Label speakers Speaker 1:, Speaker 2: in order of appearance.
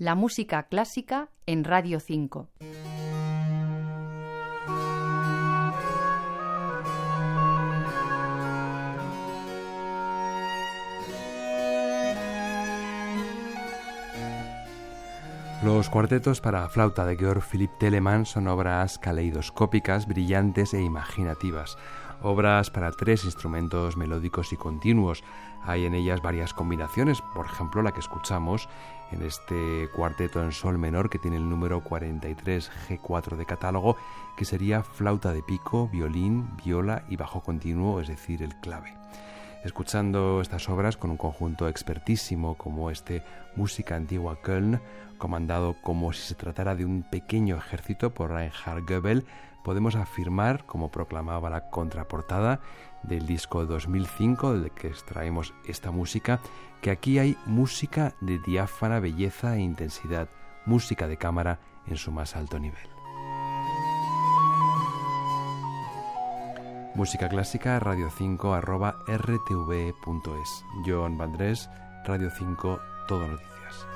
Speaker 1: la música clásica en Radio 5.
Speaker 2: Los cuartetos para flauta de Georg Philipp Telemann son obras caleidoscópicas, brillantes e imaginativas, obras para tres instrumentos melódicos y continuos. Hay en ellas varias combinaciones, por ejemplo la que escuchamos en este cuarteto en sol menor que tiene el número 43 G4 de catálogo, que sería flauta de pico, violín, viola y bajo continuo, es decir, el clave. Escuchando estas obras con un conjunto expertísimo como este Música Antigua Köln, comandado como si se tratara de un pequeño ejército por Reinhard Goebel, podemos afirmar, como proclamaba la contraportada del disco 2005 del que extraemos esta música, que aquí hay música de diáfana belleza e intensidad, música de cámara en su más alto nivel. Música clásica radio 5 arroba rtv.es. John Vandrés, Radio 5, Todo Noticias.